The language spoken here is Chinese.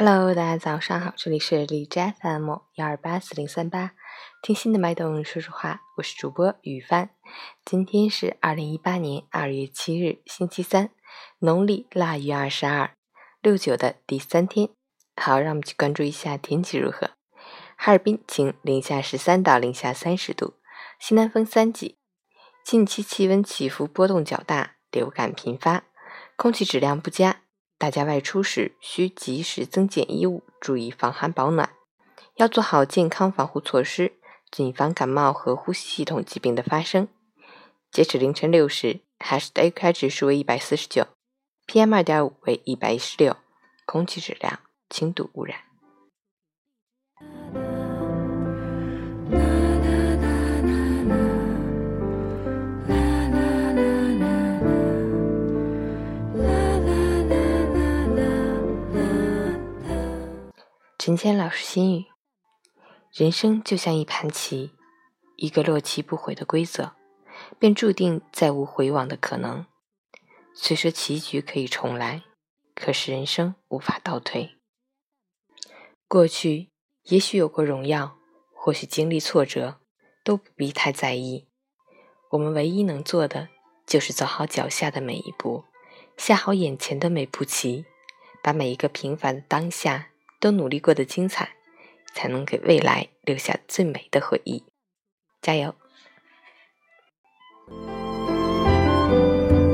Hello，大家早上好，这里是荔枝 FM 幺二八四零三八，听心的脉动说说话，我是主播雨帆。今天是二零一八年二月七日，星期三，农历腊月二十二，六九的第三天。好，让我们去关注一下天气如何。哈尔滨晴，零下十三到零下三十度，西南风三级。近期气温起伏波动较大，流感频发，空气质量不佳。大家外出时需及时增减衣物，注意防寒保暖，要做好健康防护措施，谨防感冒和呼吸系统疾病的发生。截止凌晨六时，海市的 AQI 指数为一百四十九，PM 二点五为一百一十六，空气质量轻度污染。陈谦老师心语：人生就像一盘棋，一个落棋不悔的规则，便注定再无回往的可能。虽说棋局可以重来，可是人生无法倒退。过去也许有过荣耀，或许经历挫折，都不必太在意。我们唯一能做的，就是走好脚下的每一步，下好眼前的每步棋，把每一个平凡的当下。都努力过的精彩，才能给未来留下最美的回忆。加油！